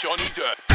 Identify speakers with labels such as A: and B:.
A: Johnny Depp.